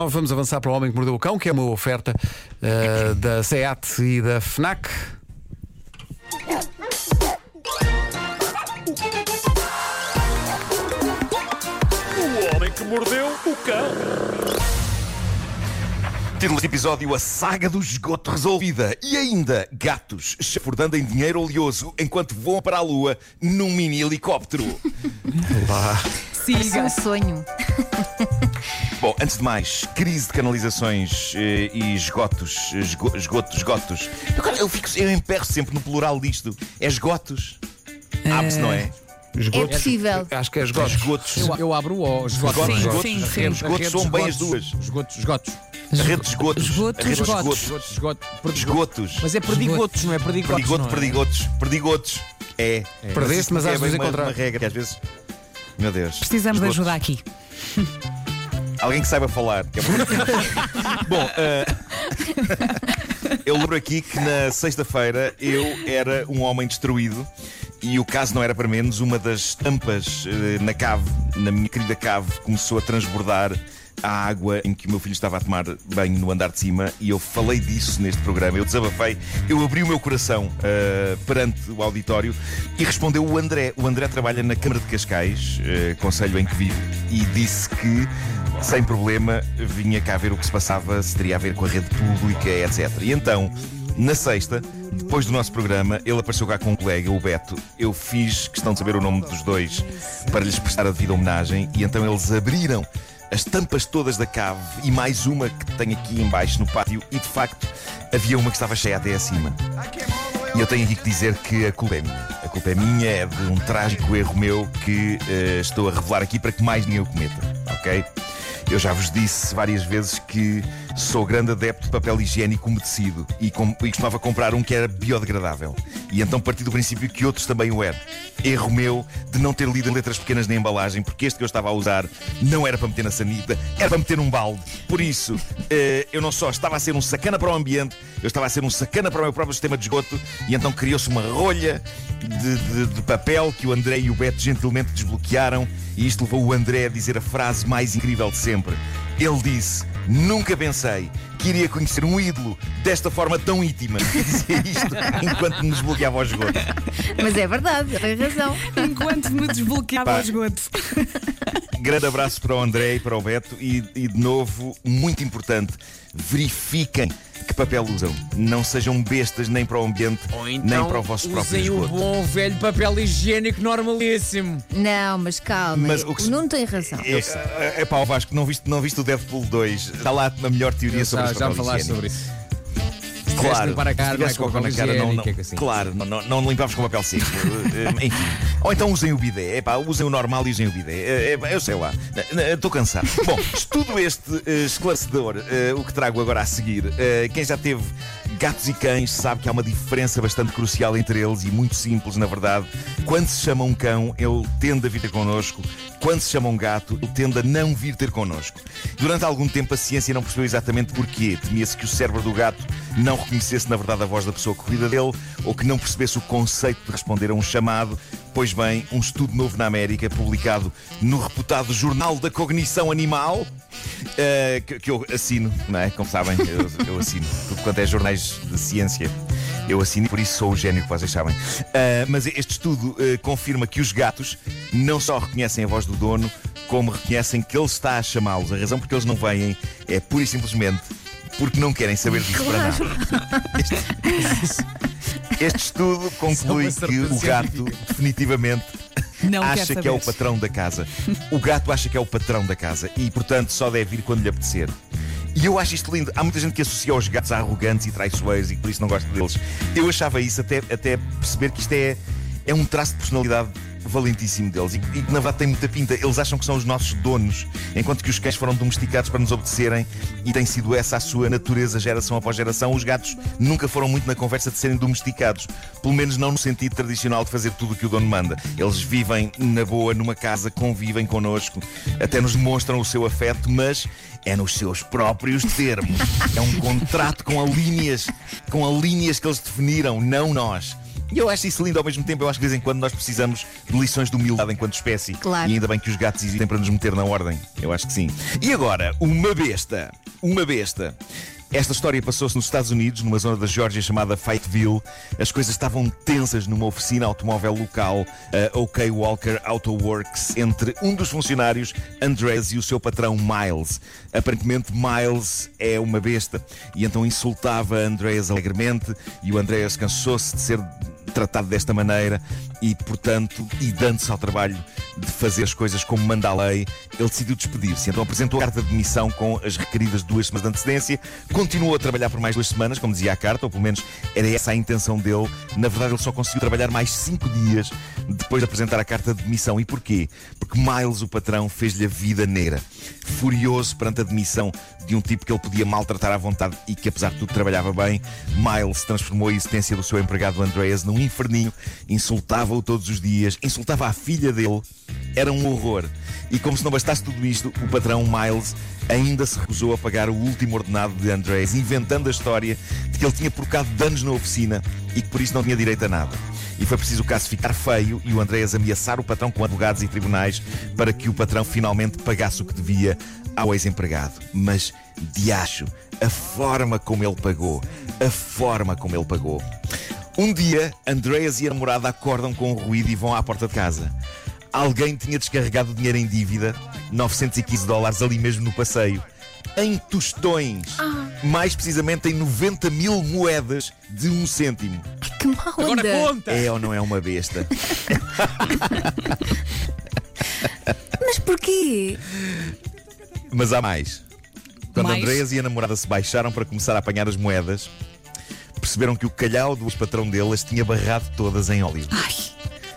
Vamos avançar para o Homem que Mordeu o Cão, que é uma oferta uh, da SEAT e da FNAC. O homem que mordeu o cão. Título deste episódio: A saga do esgoto resolvida. E ainda, gatos chafurdando em dinheiro oleoso enquanto voam para a lua num mini helicóptero. Parece um sonho. Bom, antes de mais, crise de canalizações eh, e esgotos. Esgo, esgotos, esgotos. Eu, eu, fico, eu emperro sempre no plural disto. É esgotos. Abre-se, não é? É possível. Acho que é esgotos. Esgotos. Eu, eu abro o esgotos. Esgotos, esgotos. sim, sim. rede- Esgotos são bem as duas. Esgotos, esgotos. A rede de esgotos. Esgotos, a rede de esgotos. esgotos. Esgotos, esgotos. Esgotos. Mas é perdigotos, não é perdigotos. Perdigoto, não é? perdigotos. Perdigotos. É. Perdeste, mas é às bem vezes uma, encontrar. uma regra que às vezes. Meu Deus. Precisamos de Esgotos. ajuda aqui. Alguém que saiba falar. que é bom. Bom, eh, eu lembro aqui que na sexta-feira eu era um homem destruído e o caso não era para menos. Uma das tampas eh, na cave, na minha querida cave, começou a transbordar a água em que o meu filho estava a tomar banho no andar de cima e eu falei disso neste programa. Eu desabafei, eu abri o meu coração eh, perante o auditório e respondeu o André. O André trabalha na Câmara de Cascais, eh, conselho em que vive, e disse que sem problema, vinha cá ver o que se passava, se teria a ver com a rede pública, etc. E então, na sexta, depois do nosso programa, ele apareceu cá com um colega, o Beto. Eu fiz questão de saber o nome dos dois para lhes prestar a devida homenagem, e então eles abriram as tampas todas da cave e mais uma que tem aqui embaixo no pátio, e de facto havia uma que estava cheia até acima. E eu tenho aqui que dizer que a culpa é minha. A culpa é minha, é de um trágico erro meu que eh, estou a revelar aqui para que mais ninguém o cometa, ok? Eu já vos disse várias vezes que sou grande adepto de papel higiênico umedecido e, com, e costumava comprar um que era biodegradável. E então parti do princípio que outros também o eram. Erro meu de não ter lido as letras pequenas na embalagem, porque este que eu estava a usar não era para meter na sanita, era para meter num balde. Por isso, eh, eu não só estava a ser um sacana para o ambiente, eu estava a ser um sacana para o meu próprio sistema de esgoto, e então criou-se uma rolha de, de- de papel que o André e o Beto gentilmente desbloquearam, e isto levou o André a dizer a frase mais incrível de sempre. Ele disse: Nunca pensei que iria conhecer um ídolo desta forma tão íntima. E dizia isto enquanto nos bloqueava ao esgoto. Mas é verdade, tem razão. Enquanto me desbloqueava o esgoto. Grande abraço para o André e para o Beto e, e, de novo, muito importante, verifiquem que papel usam. Não sejam bestas nem para o ambiente, Ou nem então, para o vosso próprio usem o esgoto. bom velho papel higiênico normalíssimo. Não, mas calma. Mas o que se- Não tem razão. É, é, é pá, o Vasco, não viste, não viste o Deadpool 2? Está lá a melhor teoria Eu sobre já, papel falaste sobre isso. Claro, limpar a cara, se tivesse não é com papel cara, não, não, assim. claro, não, não, não limpavas com papel seco. Eh, Enfim. Ou então usem o bidé. Epá, usem o normal e usem o bidé. Eh, epá, eu sei lá. Eh, Estou cansado. Bom, estudo este eh, esclarecedor, eh, o que trago agora a seguir. Eh, quem já teve gatos e cães sabe que há uma diferença bastante crucial entre eles e muito simples, na verdade. Quando se chama um cão, ele tende a vir ter connosco. Quando se chama um gato, ele tende a não vir ter connosco. Durante algum tempo a ciência não percebeu exatamente porquê. Temia-se que o cérebro do gato não reconhecesse na verdade a voz da pessoa que cuida dele ou que não percebesse o conceito de responder a um chamado. Pois bem, um estudo novo na América, publicado no reputado Jornal da Cognição Animal, eh, que, que eu assino, não é? Como sabem, eu, eu assino tudo quanto é jornais de ciência. Eu assino e por isso sou o gênio que vocês sabem. Ah, mas este estudo eh, confirma que os gatos não só reconhecem a voz do dono, como reconhecem que ele está a chamá-los. A razão porque eles não vêm é pura e simplesmente porque não querem saber disso para nada. Este, este estudo conclui que o gato definitivamente Não acha que é o patrão da casa. O gato acha que é o patrão da casa e, portanto, só deve vir quando lhe apetecer. E eu acho isto lindo. Há muita gente que associa os gatos a arrogantes e traiçoeiros e por isso não gosta deles. Eu achava isso até, até perceber que isto é, é um traço de personalidade valentíssimo deles e, que, e que na verdade tem muita pinta. Eles acham que são os nossos donos, enquanto que os cães foram domesticados para nos obedecerem e tem sido essa a sua natureza geração após geração. Os gatos nunca foram muito na conversa de serem domesticados, pelo menos não no sentido tradicional de fazer tudo o que o dono manda. Eles vivem na boa numa casa, convivem connosco, até nos demonstram o seu afeto, mas é nos seus próprios termos. É um contrato com a linhas, com a linhas que eles definiram, não nós. E eu acho isso lindo ao mesmo tempo. Eu acho que de vez em quando nós precisamos de lições de humildade enquanto espécie. Claro. E ainda bem que os gatos existem para nos meter na ordem. Eu acho que sim. E agora, uma besta. Uma besta. Esta história passou-se nos Estados Unidos, numa zona da Geórgia chamada Fayetteville. As coisas estavam tensas numa oficina automóvel local, a OK Walker Auto Works, entre um dos funcionários, Andres, e o seu patrão, Miles. Aparentemente, Miles é uma besta e então insultava Andreas alegremente e o Andreas cansou-se de ser tratado desta maneira e, portanto, e dando-se ao trabalho de fazer as coisas como manda a lei, ele decidiu despedir-se. Então apresentou a carta de demissão com as requeridas duas semanas de antecedência, continuou a trabalhar por mais duas semanas, como dizia a carta, ou pelo menos era essa a intenção dele. Na verdade, ele só conseguiu trabalhar mais cinco dias depois de apresentar a carta de demissão. E porquê? Porque Miles, o patrão, fez-lhe a vida negra. Furioso perante a demissão de um tipo que ele podia maltratar à vontade e que, apesar de tudo, trabalhava bem, Miles transformou a existência do seu empregado Andreas num inferninho, insultava-o todos os dias, insultava a filha dele, era um horror. E como se não bastasse tudo isto, o patrão Miles ainda se recusou a pagar o último ordenado de Andreas, inventando a história de que ele tinha provocado danos na oficina e que por isso não tinha direito a nada. E foi preciso o caso ficar feio e o Andreas ameaçar o patrão com advogados e tribunais para que o patrão finalmente pagasse o que devia ao ex-empregado. Mas, diacho, a forma como ele pagou, a forma como ele pagou. Um dia, Andreas e a namorada acordam com um ruído e vão à porta de casa. Alguém tinha descarregado o dinheiro em dívida, 915 dólares, ali mesmo no passeio, em tostões. Mais precisamente em 90 mil moedas de um cêntimo. Que má Agora onda. conta! É ou não é uma besta? Mas porquê? Mas há mais. Quando Mais? Andreas e a namorada se baixaram para começar a apanhar as moedas, perceberam que o calhau do ex-patrão dele as tinha barrado todas em óleo. Ai,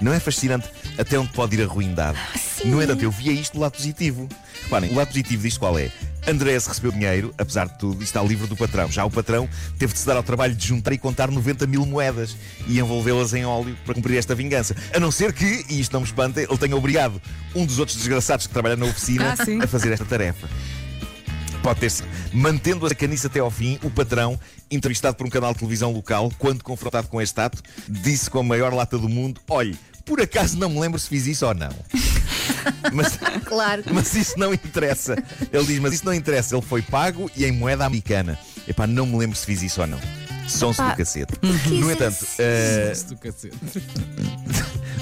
Não é fascinante até onde pode ir a ruindade? sim. No entanto, eu via isto do lado positivo. Reparem, o lado positivo disto qual é? Andrés recebeu dinheiro, apesar de tudo, e está livre do patrão. Já o patrão teve de se dar ao trabalho de juntar e contar 90 mil moedas e envolvê-las em óleo para cumprir esta vingança. A não ser que, e isto não me espanta, ele tenha obrigado um dos outros desgraçados que trabalha na oficina Ah, a fazer esta tarefa. Pode ter. Mantendo a caniça até ao fim, o patrão, entrevistado por um canal de televisão local, quando confrontado com este ato, disse com a maior lata do mundo: Olhe, por acaso não me lembro se fiz isso ou não. Mas, Claro. mas isso não interessa. Ele diz: Mas isso não interessa. Ele foi pago e em moeda americana. Epá, não me lembro se fiz isso ou não. Sonso Epá, do cacete. No é entanto, assim? eh, do cacete.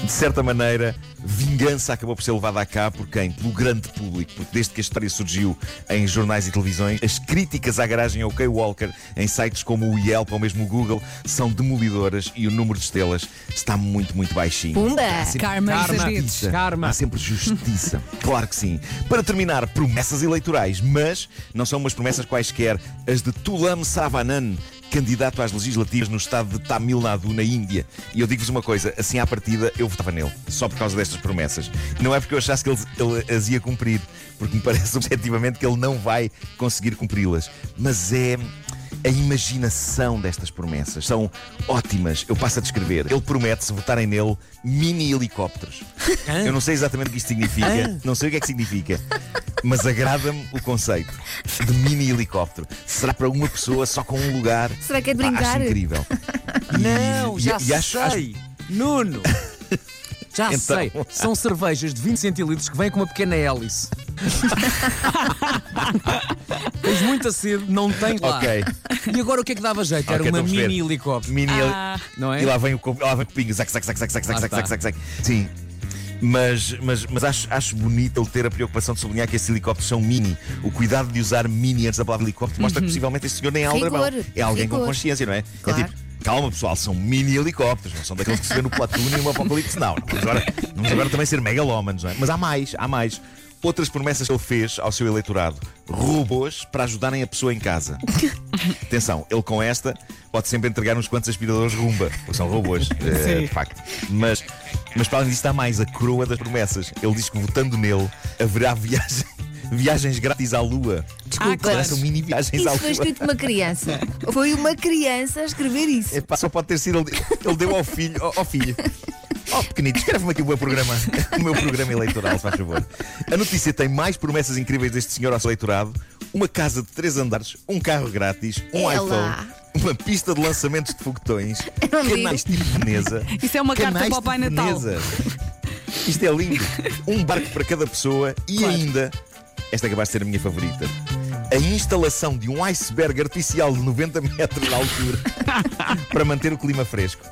De certa maneira, vingança acabou por ser levada a cá por quem? Pelo grande público, porque desde que a história surgiu em jornais e televisões, as críticas à garagem OK Walker em sites como o Yelp ou mesmo o Google são demolidoras e o número de estrelas está muito, muito baixinho. Pumba! Há sempre Karma Karma. justiça. Karma. Há sempre justiça. claro que sim. Para terminar, promessas eleitorais, mas não são umas promessas quaisquer. As de Tulam Savanan, candidato às legislativas no estado de Tamil Nadu, na Índia. E eu digo-vos uma coisa: assim à partida, eu votava nele, só por causa destas promessas. Não é porque eu achasse que ele, ele as ia cumprir, porque me parece objetivamente que ele não vai conseguir cumpri-las. Mas é. A imaginação destas promessas são ótimas. Eu passo a descrever. Ele promete, se votarem nele, mini helicópteros. Eu não sei exatamente o que isto significa, não sei o que é que significa, mas agrada-me o conceito de mini helicóptero. Será para uma pessoa só com um lugar? Será que é de Pá, brincar? Acho incrível. E- Não, e- já e acho- acho- sei. Nuno. Já Então. sei. São cervejas de 20 centilitros que vêm com uma pequena hélice. Tens muita sede, não tens lá. Ok. E agora o que é que dava jeito? Era Ok, uma estou a perceber. mini helicóptero. Mini heli- Ah, Não é? E lá vem o, co- lá vem o pingo, zac, zac, zac, zac, zac, zac, Lá zac, está. zac, zac, zac. Sim. Mas, mas, mas acho, acho bonito ele ter a preocupação de sublinhar que esses helicópteros são mini. O cuidado de usar mini antes da palavra helicóptero mostra que possivelmente este senhor nem é aldrabão. Rigor, É alguém com rigor. consciência, não é? Claro. É tipo, calma pessoal, são mini helicópteros, não são daqueles que se vê no Platoon e no Apocalipse, não. não. Vamos, agora, vamos agora também ser megalómanos, não é? Mas há mais, há mais. Outras promessas que ele fez ao seu eleitorado: robôs para ajudarem a pessoa em casa. Atenção, ele com esta pode sempre entregar uns quantos aspiradores rumba, porque são robôs, eh, de facto. Mas, mas para além disso, há mais a coroa das promessas. Ele diz que votando nele haverá viagem- viagens grátis à Lua. Desculpa. Agora são mini viagens à Isso Lua. foi escrito uma criança. Foi uma criança a escrever isso. Epá, só pode ter sido ele, ele deu ao filho, ao, ao filho. Oh, pequenito, escreve-me aqui o meu programa, o meu programa eleitoral, se faz favor. A notícia tem mais promessas incríveis deste senhor ao seu eleitorado: uma casa de três andares, um carro grátis, um É iPhone. Uma pista de lançamentos de foguetões, digo. canais tipo Veneza. Isso é uma carta canais para o Pai Natal. Veneza. Isto é lindo. Um barco para cada pessoa e ainda, esta acabaste de ser a minha favorita, a instalação de um iceberg artificial de 90 metros de altura para manter o clima fresco.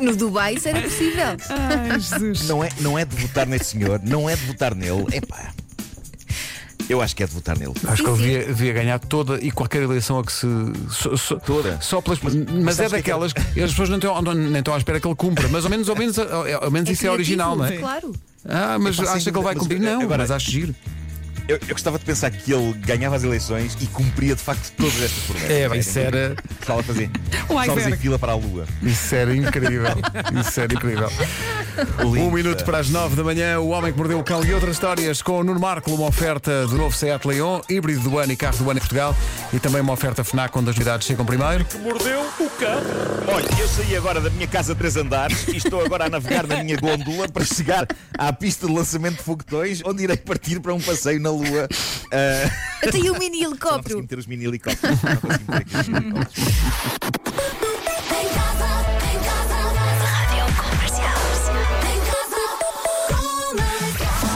No Dubai isso era possível. Ai, Jesus. Não é, não é de votar nesse senhor, não é de votar nele. Epá. Eu acho que é de votar nele. Acho que ele devia, devia ganhar toda e qualquer eleição a que se. Só, só- Toda. Só pelas, mas, é sabes que é que daquelas que as pessoas não estão, não- nem estão à espera que ele cumpra. Mas ao menos, ao menos, ao, ao menos isso é original, não é? Claro. Ah, mas acha que ele vai mas cumprir? Não, agora- mas acho giro. Eu, eu gostava de pensar que ele ganhava as eleições e cumpria de facto todas estas promessas. É, bem, isso era, Estava a fazer. Estava a fazer fila para a lua. isso era incrível. Isso era incrível. Um minuto para as nove da manhã, o homem que mordeu o cão e outras histórias com o Nuno Marco, uma oferta do novo Seat Leon, híbrido do ano e carro do ano em Portugal e também uma oferta FNAC onde as novidades chegam primeiro. Que mordeu o cão. Olha, eu saí agora da minha casa de três andares e estou agora a navegar na minha gôndola para chegar à pista de lançamento de foguetões, onde irei partir para um passeio na lua. Ah, Eu tenho um mini não helicóptero. meter os mini helicópteros. Não consegui meter aqui os mini helicópteros.